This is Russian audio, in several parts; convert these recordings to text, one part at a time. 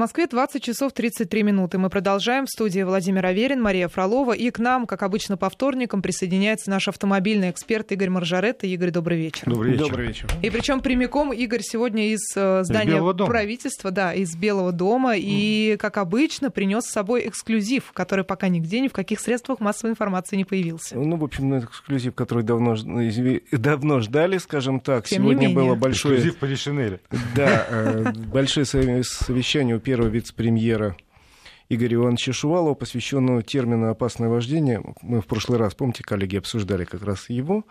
Москве 20 часов 33 минуты. Мы продолжаем. В студии Владимир Аверин, Мария Фролова. И к нам, как обычно, по вторникам присоединяется наш автомобильный эксперт Игорь Маржаретта. Игорь, добрый вечер. Добрый вечер. Добрый вечер. И причем прямиком Игорь сегодня из э, здания дома. правительства, да, из Белого дома. И, как обычно, принес с собой эксклюзив, который пока нигде, ни в каких средствах массовой информации не появился. Ну, в общем, это эксклюзив, который давно, ну, давно ждали, скажем так. Тем не Сегодня менее. было большое, Эксклюзив по Лишинеле. да, э, большое сове- совещание у первого вице-премьера Игоря Ивановича Шувалова, посвященного термину «опасное вождение». Мы в прошлый раз, помните, коллеги, обсуждали как раз его.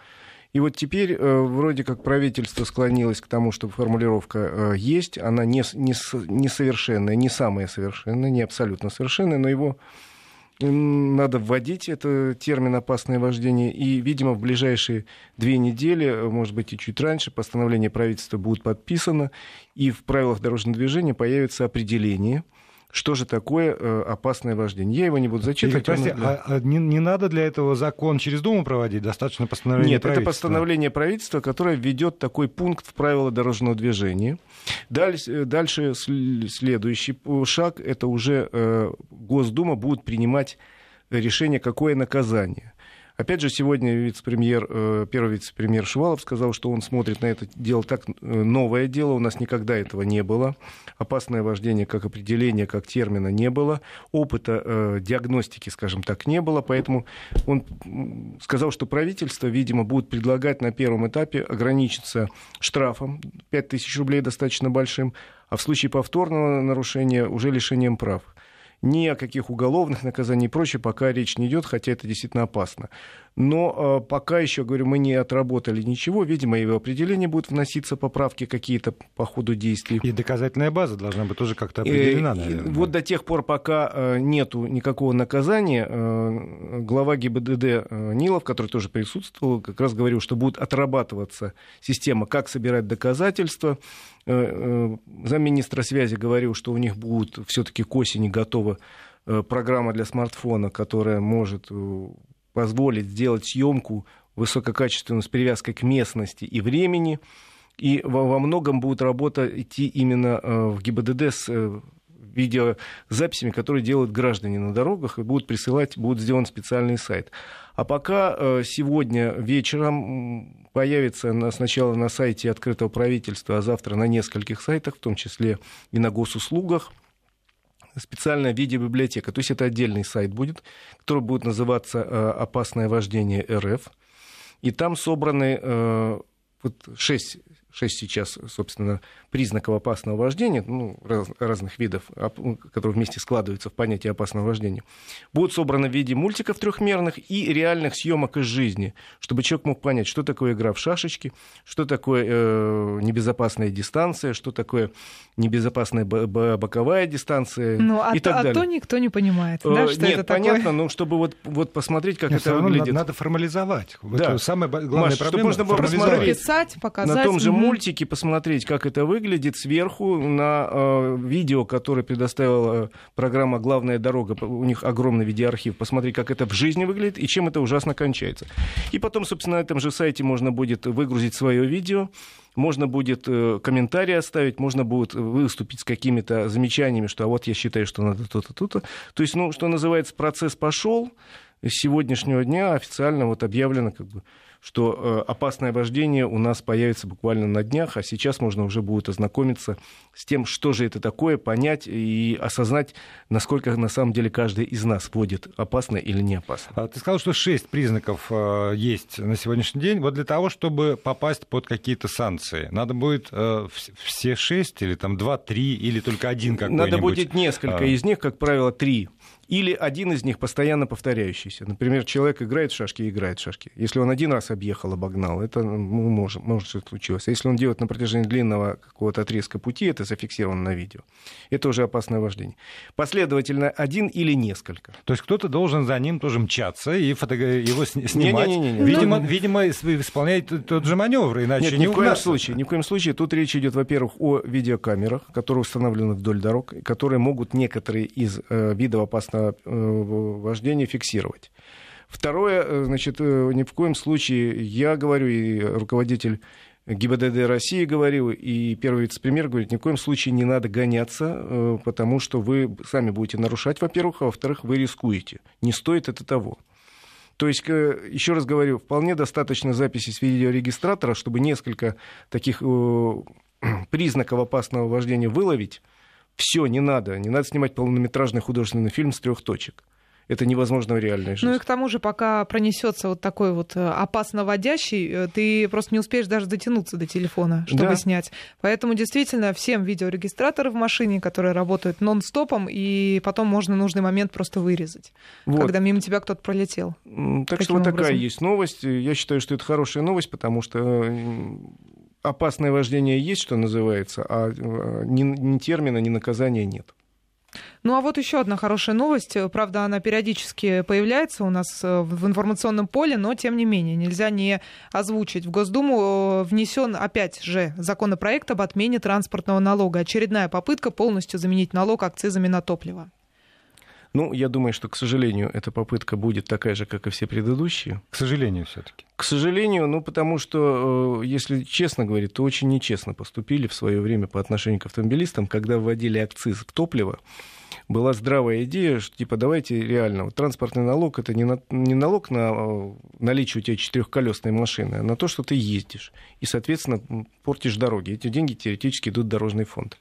И вот теперь э, вроде как правительство склонилось к тому, что формулировка э, есть, она не, не, с- несовершенная, не самая совершенная, не абсолютно совершенная, но его надо вводить, это термин «опасное вождение», и, видимо, в ближайшие две недели, э, может быть, и чуть раньше, постановление правительства будет подписано, и в правилах дорожного движения появится определение, что же такое э, опасное вождение. Я его не буду Игорь, зачитывать. прости, он, а- а не, не надо для этого закон через Думу проводить? Достаточно постановления Нет, это правительства? постановление правительства, которое введет такой пункт в правила дорожного движения. Дальше, дальше сл- следующий шаг, это уже э, Госдума будет принимать решение, какое наказание. Опять же, сегодня вице-премьер, э, первый вице-премьер Шувалов сказал, что он смотрит на это дело так, э, новое дело, у нас никогда этого не было. Опасное вождение как определение, как термина не было. Опыта э, диагностики, скажем так, не было, поэтому он сказал, что правительство, видимо, будет предлагать на первом этапе ограничиться штрафом 5000 рублей достаточно большим, а в случае повторного нарушения уже лишением прав. Ни о каких уголовных наказаниях и прочее пока речь не идет, хотя это действительно опасно. Но э, пока еще, говорю, мы не отработали ничего. Видимо, и в определение будут вноситься поправки какие-то по ходу действий. И доказательная база должна быть тоже как-то Э, определена, наверное. Вот до тех пор, пока э, нету никакого наказания, глава ГИБДД Нилов, который тоже присутствовал, как раз говорил, что будет отрабатываться система, как собирать доказательства. Замминистра связи говорил, что у них будет все-таки к осени готова э, программа для смартфона, которая может позволить сделать съемку высококачественную с привязкой к местности и времени. И во, многом будет работа идти именно э, в ГИБДД с э, видеозаписями, которые делают граждане на дорогах, и будут присылать, будет сделан специальный сайт. А пока э, сегодня вечером появится на- сначала на сайте открытого правительства, а завтра на нескольких сайтах, в том числе и на госуслугах, специальная видеобиблиотека. То есть это отдельный сайт будет, который будет называться э, «Опасное вождение РФ». И там собраны э, вот шесть, шесть сейчас, собственно, признаков опасного вождения, ну, раз- разных видов, оп- которые вместе складываются в понятие опасного вождения, будут собраны в виде мультиков трехмерных и реальных съемок из жизни, чтобы человек мог понять, что такое игра в шашечки, что такое э, небезопасная дистанция, что такое небезопасная бо- бо- боковая дистанция Ну, а, и то, так а далее. то никто не понимает, Э, да, что Нет, это понятно, такое. но чтобы вот, вот посмотреть, как Нет, это выглядит. надо, надо формализовать. Да. это самая бо- главная Маш, чтобы проблема. можно было посмотреть. Прописать, показать. на том же мгм. Мультике посмотреть, как это выглядит сверху на э, видео, которое предоставила э, программа «Главная дорога». У них огромный видеоархив. Посмотреть, как это в жизни выглядит и чем это ужасно кончается. И потом, собственно, на этом же сайте можно будет выгрузить свое видео, можно будет э, комментарии оставить, можно будет выступить с какими-то замечаниями, что а вот я считаю, что надо то-то, то-то. То есть, ну, что называется, процесс пошел. С сегодняшнего дня официально вот объявлено, как бы, что э, опасное вождение у нас появится буквально на днях, а сейчас можно уже будет ознакомиться с тем, что же это такое, понять и осознать, насколько на самом деле каждый из нас водит опасно или не опасно. А Ты сказал, что шесть признаков э, есть на сегодняшний день. Вот для того, чтобы попасть под какие-то санкции, надо будет э, вс- все шесть или там два, три или только один какой-нибудь? Надо будет несколько из них, как правило, три. Или один из них постоянно повторяющийся. Например, человек играет в шашки и играет в шашки. Если он один раз объехал, обогнал, это ну, может, может что-то случилось. А если он делает на протяжении длинного какого-то отрезка пути, это зафиксировано на видео. Это уже опасное вождение. Последовательно один или несколько. То есть кто-то должен за ним тоже мчаться и фотога- его сни- снимать. Видимо, Ну, видимо, ис- исполняет т- тот же маневр, иначе Нет, не ни в коем случае. Ни в коем случае. Тут речь идет, во-первых, о видеокамерах, которые установлены вдоль дорог, которые могут некоторые из э, видов опасного э, вождения фиксировать. Второе, э, значит, э, ни в коем случае, я говорю, и руководитель ГИБДД России говорил, и первый вице-премьер говорит, ни в коем случае не надо гоняться, э, потому что вы сами будете нарушать, во-первых, а во-вторых, вы рискуете. Не стоит это того. То есть, еще раз говорю, вполне достаточно записи с видеорегистратора, чтобы несколько таких э, признаков опасного вождения выловить. Все, не надо. Не надо снимать полнометражный художественный фильм с трех точек это невозможно в реальной жизни. Ну и к тому же, пока пронесется вот такой вот э, опасно водящий, э, ты просто не успеешь даже дотянуться до телефона, чтобы да. снять. Поэтому действительно всем видеорегистраторы в машине, которые работают нон-стопом, и потом можно нужный момент просто вырезать, вот. когда мимо тебя кто-то пролетел. Так Таким что вот образом. такая есть новость. Я считаю, что это хорошая новость, потому что э, опасное вождение есть, что называется, а ни, ни термина, ни наказания нет. Ну а вот еще одна хорошая новость. Правда, она периодически появляется у нас э, в информационном поле, но тем не менее нельзя не озвучить. В Госдуму э, внесен опять же законопроект об отмене транспортного налога. Очередная попытка полностью заменить налог акцизами на топливо. Ну, я думаю, что, к сожалению, эта попытка будет такая же, как и все предыдущие. К сожалению, все-таки. К сожалению, ну, потому что, э, если честно говорить, то очень нечестно поступили в свое время по отношению к автомобилистам, когда вводили акциз в топливо была здравая идея, что типа давайте реально, вот, транспортный налог это не, на, не налог на э, наличие у тебя четырехколесной машины, а на то, что ты ездишь и, соответственно, портишь дороги. Эти деньги теоретически идут в дорожный фонд.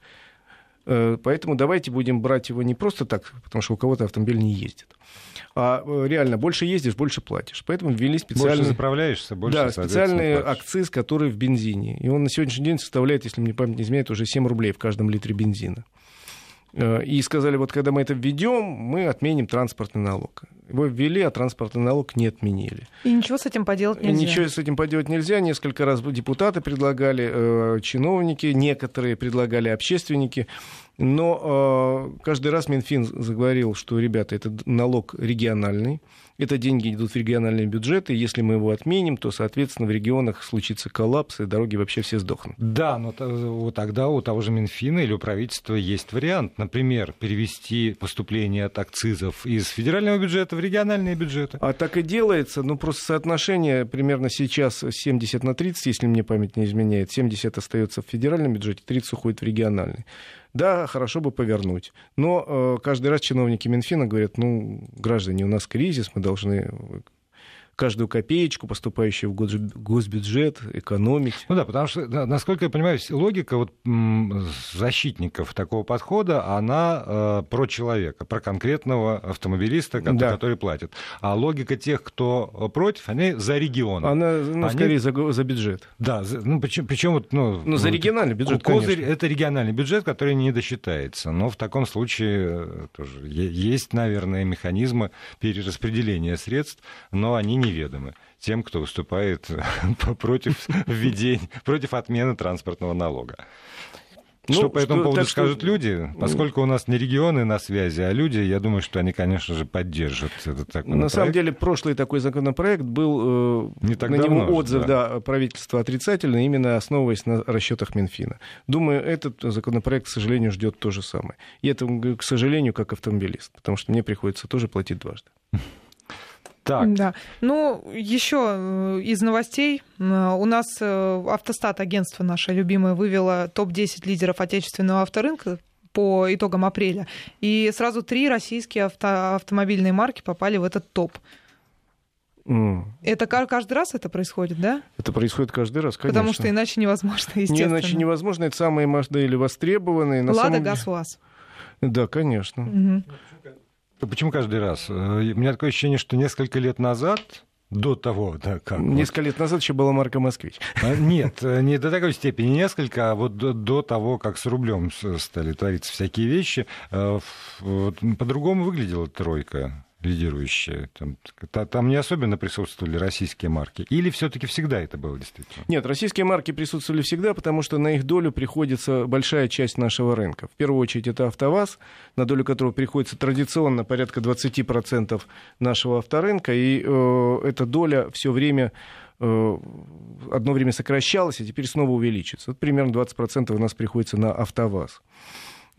Э, поэтому давайте будем брать его не просто так, потому что у кого-то автомобиль не ездит. А э, реально, больше ездишь, больше платишь. Поэтому ввели специальный... Больше заправляешься, больше, Да, специальный акциз, который в бензине. И он на сегодняшний день составляет, если мне память не изменяет, уже 7 рублей в каждом литре бензина. Э, и сказали, вот когда мы это введем, мы отменим транспортный налог. Его ввели, а транспортный налог не отменили. И ничего с этим поделать нельзя. Ничего с этим поделать нельзя. Несколько раз депутаты предлагали, э, чиновники, некоторые предлагали общественники. Но э, каждый раз Минфин заговорил, что, ребята, это налог региональный, это деньги идут в региональные бюджеты, если мы его отменим, то, соответственно, в регионах случится коллапс, и дороги вообще все сдохнут. Да, но тогда у того же Минфина или у правительства есть вариант, например, перевести поступление от акцизов из федерального бюджета в региональные бюджеты. А так и делается, ну просто соотношение примерно сейчас 70 на 30, если мне память не изменяет, 70 остается в федеральном бюджете, 30 уходит в региональный. Да, хорошо бы повернуть. Но э, каждый раз чиновники Минфина говорят, ну, граждане, у нас кризис, мы должны каждую копеечку, поступающую в госбюджет, экономить. Ну да, потому что, насколько я понимаю, логика вот защитников такого подхода, она э, про человека, про конкретного автомобилиста, который, да. который платит. А логика тех, кто против, они за регион. Она, ну, они... скорее, за, за бюджет. Да, ну, причем, причем вот... Ну, ну, за региональный бюджет, Козырь конечно. это региональный бюджет, который не досчитается. Но в таком случае э, тоже есть, наверное, механизмы перераспределения средств, но они не неведомы тем, кто выступает против введения, против отмены транспортного налога. Ну, что по этому что, поводу скажут что... люди? Поскольку у нас не регионы на связи, а люди, я думаю, что они, конечно же, поддержат этот законопроект. На самом деле, прошлый такой законопроект был, э, не так на давно, него отзыв да. Да, правительства отрицательный, именно основываясь на расчетах Минфина. Думаю, этот законопроект, к сожалению, ждет то же самое. И это, к сожалению, как автомобилист, потому что мне приходится тоже платить дважды. Так. Да. Ну, еще э, из новостей. У нас э, Автостат, агентство наше любимое, вывело топ-10 лидеров отечественного авторынка по итогам апреля. И сразу три российские авто, автомобильные марки попали в этот топ. Mm. Это каждый раз это происходит, да? Это происходит каждый раз, конечно. Потому что иначе невозможно, естественно. Не, иначе невозможно. Это самые модели востребованные. На Лада, самом... ГАЗ, УАЗ. Да, конечно. Угу. Почему каждый раз? Э, у меня такое ощущение, что несколько лет назад до того, да, как. Несколько вот. лет назад еще была марка Москвич. А, нет, э, не до такой степени несколько, а вот до, до того, как с рублем стали твориться всякие вещи, э, по-другому выглядела тройка лидирующие? Там, там не особенно присутствовали российские марки? Или все-таки всегда это было действительно? Нет, российские марки присутствовали всегда, потому что на их долю приходится большая часть нашего рынка. В первую очередь это АвтоВАЗ, на долю которого приходится традиционно порядка 20% нашего авторынка, и э, эта доля все время э, одно время сокращалась, а теперь снова увеличится. Вот примерно 20% у нас приходится на АвтоВАЗ.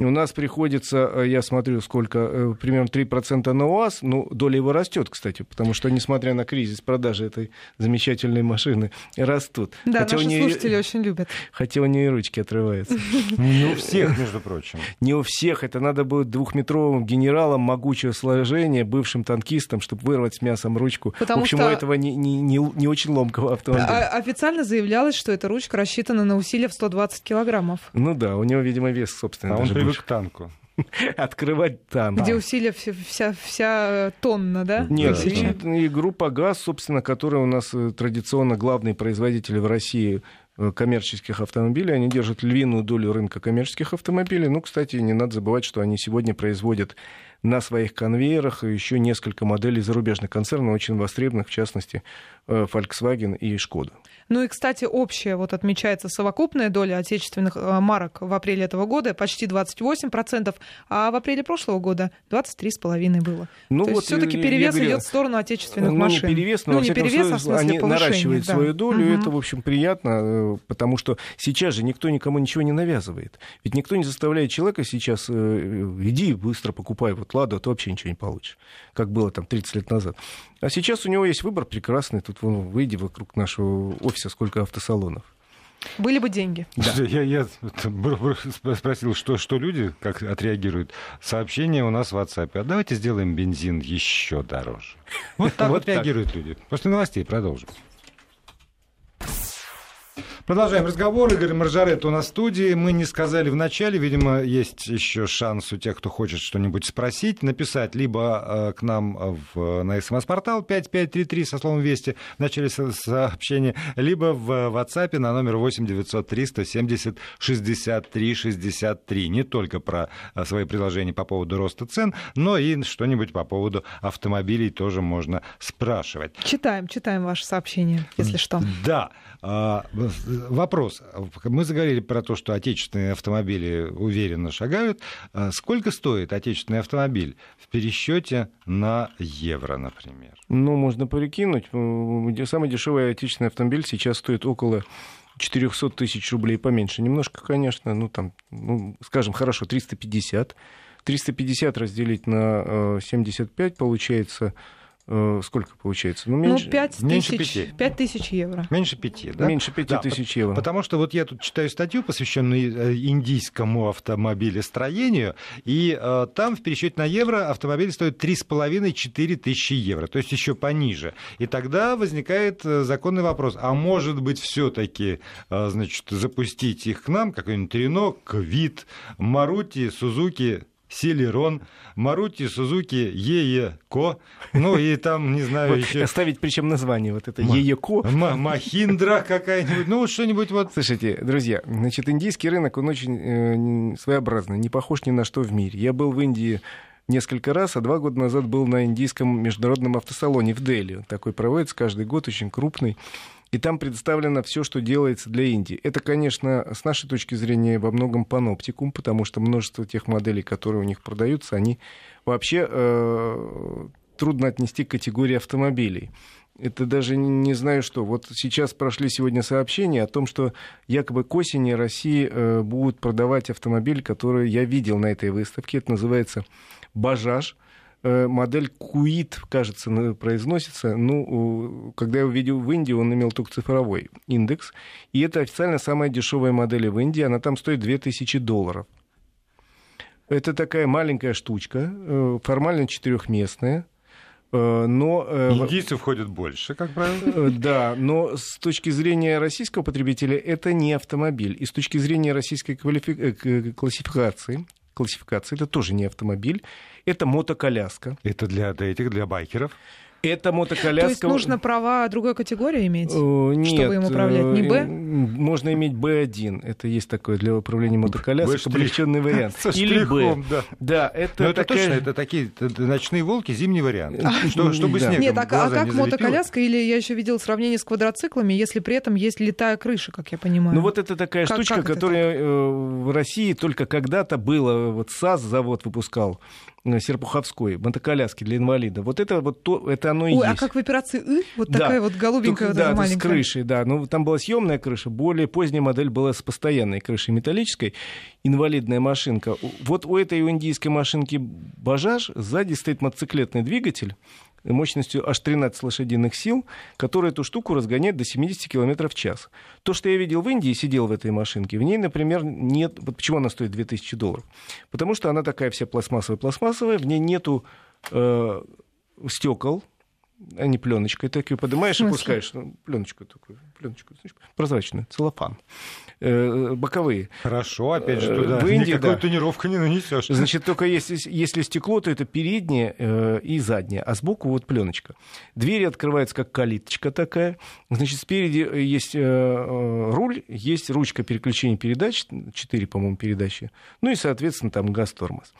У нас приходится, э, я смотрю, сколько, э, примерно 3% на УАЗ, ну, доля его растет, кстати, потому что, несмотря на кризис продажи этой замечательной машины, растут. Да, хотя наши нее, слушатели очень любят. Хотя у нее ручки отрываются. Не у всех, между прочим. Не у всех. Это надо будет двухметровым генералом могучего сложения, бывшим танкистом, чтобы вырвать с мясом ручку. Потому что... этого не, не, не, не очень ломкого автомобиля? А, официально заявлялось, что эта ручка рассчитана на усилие в 120 килограммов. Ну да, у него, видимо, вес, собственно, а привык к танку. Открывать танк. Где усилие вся, вся тонна, да? Нет, и, и группа ГАЗ, собственно, которая у нас э, традиционно главный производитель в России э, коммерческих автомобилей. Они держат львиную долю рынка коммерческих автомобилей. Ну, кстати, не надо забывать, что они сегодня производят на своих конвейерах еще несколько моделей зарубежных концернов, очень востребованных, в частности, э, Volkswagen и Skoda. Ну и, кстати, общая, вот отмечается совокупная доля отечественных э, марок в апреле этого года почти 28%, а в апреле прошлого года 23,5% было. Ну, То вот есть все-таки перевес говорю, идет в сторону отечественных ну, машин. Не перевес, но, ну, не перевес, случае, а в смысле они наращивают да. свою долю, угу. и это, в общем, приятно, э, потому что сейчас же никто никому ничего не навязывает. Ведь никто не заставляет человека сейчас, иди быстро покупай вот Ладу, а ты вообще ничего не получишь, как было там 30 лет назад. А сейчас у него есть выбор прекрасный. Тут вон, выйди вокруг нашего офиса, сколько автосалонов. Были бы деньги. Да. Я, я спросил, что, что люди как отреагируют. Сообщение у нас в WhatsApp. А давайте сделаем бензин еще дороже. Вот так вот, вот реагируют люди. После новостей продолжим. Продолжаем разговор. Игорь Маржарет у нас в студии. Мы не сказали в начале, видимо, есть еще шанс у тех, кто хочет что-нибудь спросить, написать либо э, к нам в, на смс-портал 5533 со словом «Вести» в начале сообщения, либо в WhatsApp на номер 8 903 170 63 63. Не только про э, свои предложения по поводу роста цен, но и что-нибудь по поводу автомобилей тоже можно спрашивать. Читаем, читаем ваши сообщения, если что. Да. Вопрос. Мы заговорили про то, что отечественные автомобили уверенно шагают. А сколько стоит отечественный автомобиль в пересчете на евро, например? Ну, можно прикинуть. Самый дешевый отечественный автомобиль сейчас стоит около 400 тысяч рублей поменьше. Немножко, конечно, ну там, ну, скажем, хорошо, 350. 350 разделить на 75 получается Э, сколько получается? Ну, меньше, ну 5 меньше тысяч, 5. 5 тысяч евро. Меньше 5, да? Меньше 5 да, тысяч евро. Потому что вот я тут читаю статью, посвященную э, индийскому автомобилестроению, и э, там в пересчете на евро автомобиль стоит 3,5-4 тысячи евро, то есть еще пониже. И тогда возникает э, законный вопрос, а может быть все-таки э, значит, запустить их к нам, какой-нибудь Рено, Квит, Марути, Сузуки, Селерон, Марути, Сузуки, ЕЕКО, ну и там, не знаю, еще... Оставить причем название вот это ЕЕКО. Махиндра какая-нибудь, ну вот что-нибудь вот... Слушайте, друзья, значит, индийский рынок, он очень э, своеобразный, не похож ни на что в мире. Я был в Индии несколько раз, а два года назад был на индийском международном автосалоне в Дели. Такой проводится каждый год, очень крупный. И там представлено все, что делается для Индии. Это, конечно, с нашей точки зрения во многом паноптикум, потому что множество тех моделей, которые у них продаются, они вообще э, трудно отнести к категории автомобилей. Это даже не знаю что. Вот сейчас прошли сегодня сообщения о том, что якобы к осени России э, будут продавать автомобиль, который я видел на этой выставке. Это называется «Бажаж». Модель Куит, кажется, произносится. Ну, когда я увидел в Индии, он имел только цифровой индекс. И это официально самая дешевая модель в Индии. Она там стоит 2000 долларов. Это такая маленькая штучка, э, формально четырехместная. Э, но... Индийцы входят больше, как правило. Да, но с точки зрения российского потребителя это не автомобиль. И с точки зрения российской квалифи... классификации, классификации это тоже не автомобиль. Это мотоколяска. Это для, для этих, для байкеров? Это мотоколяска... То есть нужно права другой категории иметь, Нет, чтобы им управлять? Не Б? Э, можно иметь Б1. Это есть такое для управления мотоколяской, облегченный вариант. Со Или Б. Да. да, это, Но это такая... точно, это такие ночные волки, зимний вариант. Что, чтобы да. Нет, а, а как мотоколяска? Или я еще видел сравнение с квадроциклами, если при этом есть летая крыша, как я понимаю. Ну вот это такая как, штучка, как которая это? Э, в России только когда-то было. Вот САЗ завод выпускал Серпуховской, мотоколяски для инвалидов. Вот это вот то, это оно и Ой, есть. а как в операции «И»? Вот да. такая вот голубенькая Только, вот да, маленькая. с крышей, да. Ну, там была съемная крыша, более поздняя модель была с постоянной крышей металлической, инвалидная машинка. Вот у этой индийской машинки «Бажаж» сзади стоит мотоциклетный двигатель, мощностью аж 13 лошадиных сил, который эту штуку разгоняет до 70 км в час. То, что я видел в Индии, сидел в этой машинке, в ней, например, нет... Вот почему она стоит 2000 долларов? Потому что она такая вся пластмассовая-пластмассовая, в ней нету э, стекол, а не пленочка. Ты ее поднимаешь и пускаешь. Ну, пленочку такую, пленочку, прозрачную, целлофан. Э, боковые. Хорошо, опять же, туда в Индии, никакую да. тонировку не нанесешь. Значит, только если, если стекло, то это переднее э, и заднее, а сбоку вот пленочка. Двери открываются как калиточка такая. Значит, спереди есть э, э, руль, есть ручка переключения передач, 4, по-моему, передачи. Ну и, соответственно, там газ-тормоз.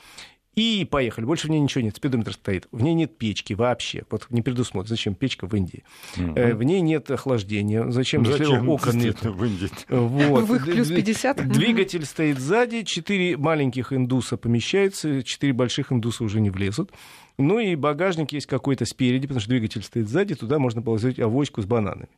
И поехали. Больше в ней ничего нет. Спидометр стоит. В ней нет печки вообще. Вот не предусмотрено. Зачем печка в Индии? Mm-hmm. В ней нет охлаждения. Зачем, Зачем если окон нет? В Индии. Вот. В их плюс 50? Двигатель стоит сзади. Четыре маленьких индуса помещаются. Четыре больших индуса уже не влезут. Ну и багажник есть какой-то спереди, потому что двигатель стоит сзади. Туда можно положить авоську с бананами.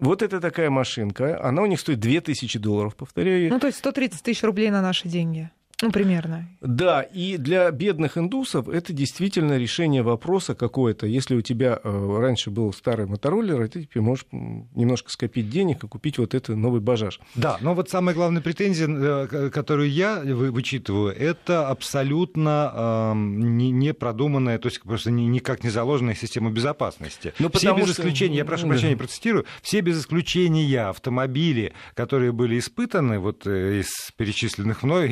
Вот это такая машинка. Она у них стоит 2000 долларов, повторяю. Ну, то есть 130 тысяч рублей на наши деньги. Ну, примерно. Да, и для бедных индусов это действительно решение вопроса какое-то. Если у тебя э, раньше был старый мотороллер, ты теперь можешь немножко скопить денег и купить вот этот новый бажаж. Да, но вот самая главная претензия, э, которую я вычитываю, это абсолютно э, не, не продуманная, то есть просто никак не заложенная система безопасности. Ну, все без что... исключения, я прошу прощения, процитирую, все без исключения автомобили, которые были испытаны вот э, из перечисленных мной,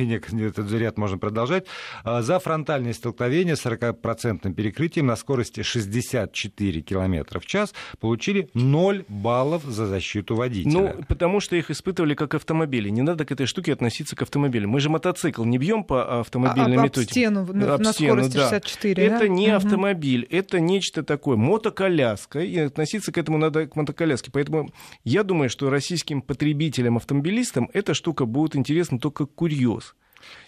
этот ряд можно продолжать, а, за фронтальное столкновение с 40% перекрытием на скорости 64 км в час получили 0 баллов за защиту водителя. Ну, потому что их испытывали как автомобили. Не надо к этой штуке относиться к автомобилю. Мы же мотоцикл не бьем по автомобильной а, методике. Об стену, об на стену, скорости да. 64, Это да? не угу. автомобиль, это нечто такое, мотоколяска, и относиться к этому надо к мотоколяске. Поэтому я думаю, что российским потребителям, автомобилистам эта штука будет интересна только как курьез.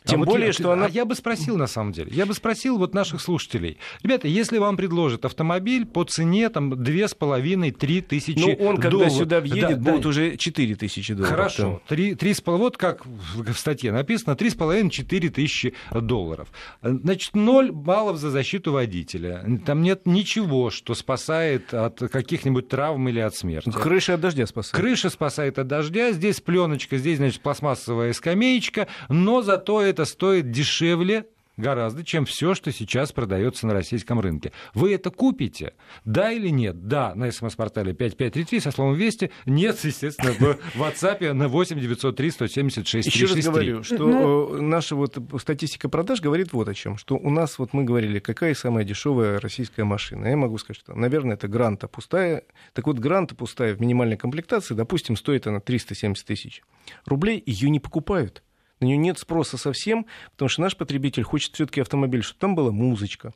Тем а более, вот что она... А я бы спросил, на самом деле, я бы спросил вот наших слушателей. Ребята, если вам предложат автомобиль по цене там 2,5-3 тысячи Ну, он, когда долларов... сюда въедет, да, будет да. уже 4 тысячи долларов. Хорошо. 3, 3, вот как в статье написано, 3,5-4 тысячи долларов. Значит, 0 баллов за защиту водителя. Там нет ничего, что спасает от каких-нибудь травм или от смерти. Крыша от дождя спасает. Крыша спасает от дождя. Здесь пленочка, здесь, значит, пластмассовая скамеечка. Но зато это стоит дешевле гораздо, чем все, что сейчас продается на российском рынке. Вы это купите? Да или нет? Да, на смс-портале 5533 со словом «Вести». Нет, естественно, в WhatsApp на 8 903 176 Еще раз говорю, что ну... наша вот статистика продаж говорит вот о чем. Что у нас, вот мы говорили, какая самая дешевая российская машина. Я могу сказать, что, наверное, это Гранта пустая. Так вот, Гранта пустая в минимальной комплектации, допустим, стоит она 370 тысяч рублей, ее не покупают. На нее нет спроса совсем, потому что наш потребитель хочет все-таки автомобиль, чтобы там была музычка,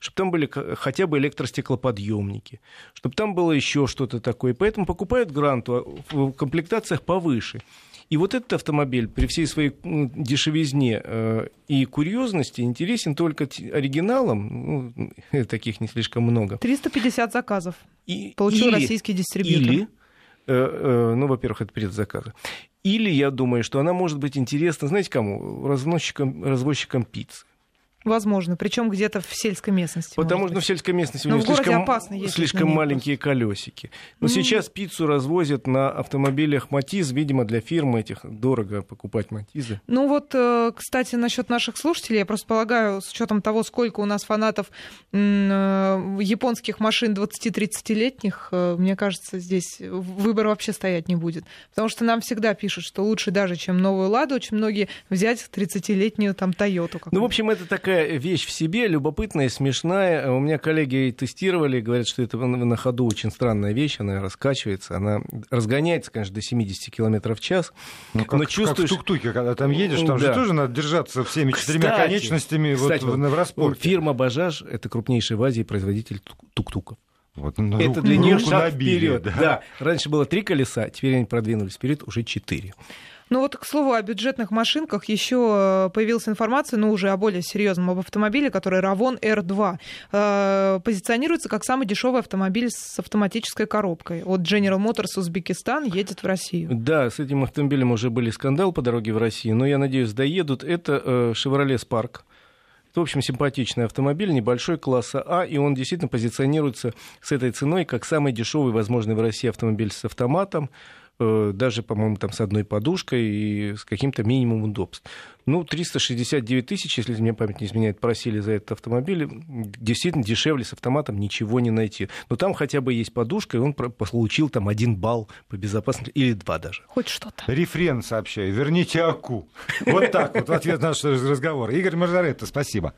чтобы там были хотя бы электростеклоподъемники, чтобы там было еще что-то такое. Поэтому покупают гранту в комплектациях повыше. И вот этот автомобиль при всей своей дешевизне э, и курьезности интересен только оригиналам, ну, таких не слишком много. 350 заказов и, получил или, российский дистрибьютор. Или, ну, во-первых, это предзаказы. Или, я думаю, что она может быть интересна, знаете, кому? Разносчикам, развозчикам пиццы. Возможно, причем где-то в сельской местности. Потому что ну, в сельской местности у него слишком, слишком маленькие колесики. Но mm-hmm. сейчас пиццу развозят на автомобилях Матиз, видимо, для фирм этих дорого покупать Матизы. Ну вот, кстати, насчет наших слушателей, я просто полагаю, с учетом того, сколько у нас фанатов японских машин 20-30-летних, мне кажется, здесь выбор вообще стоять не будет. Потому что нам всегда пишут, что лучше даже, чем новую Ладу, очень многие взять 30-летнюю там Тойоту. Ну, в общем, это такая такая вещь в себе, любопытная, смешная. У меня коллеги тестировали, говорят, что это на ходу очень странная вещь, она раскачивается, она разгоняется, конечно, до 70 км в час. Ну, как, но чувствуешь... как в тук-туке, когда там едешь, там да. же тоже надо держаться всеми четырьмя кстати, конечностями кстати, вот, в распорте. Фирма «Бажаж» — это крупнейший в Азии производитель тук-туков. Вот, ну, это руку, для нее шаг набили, вперед. Да. да. Раньше было три колеса, теперь они продвинулись вперед уже четыре. Ну вот, к слову, о бюджетных машинках еще э, появилась информация, ну уже о более серьезном, об автомобиле, который Равон R2. Э, позиционируется как самый дешевый автомобиль с автоматической коробкой. От General Motors Узбекистан едет в Россию. Да, с этим автомобилем уже были скандалы по дороге в Россию, но я надеюсь, доедут. Это э, Chevrolet Spark. Это, в общем, симпатичный автомобиль, небольшой класса А, и он действительно позиционируется с этой ценой как самый дешевый возможный в России автомобиль с автоматом. Э, даже, по-моему, там с одной подушкой и с каким-то минимумом удобств. Ну, 369 тысяч, если мне память не изменяет, просили за этот автомобиль. Действительно, дешевле с автоматом ничего не найти. Но там хотя бы есть подушка, и он получил там один балл по безопасности, или два даже. Хоть что-то. Рефрен сообщаю, верните АКУ. Вот так вот, в ответ на наш разговор. Игорь Маржаретто, спасибо.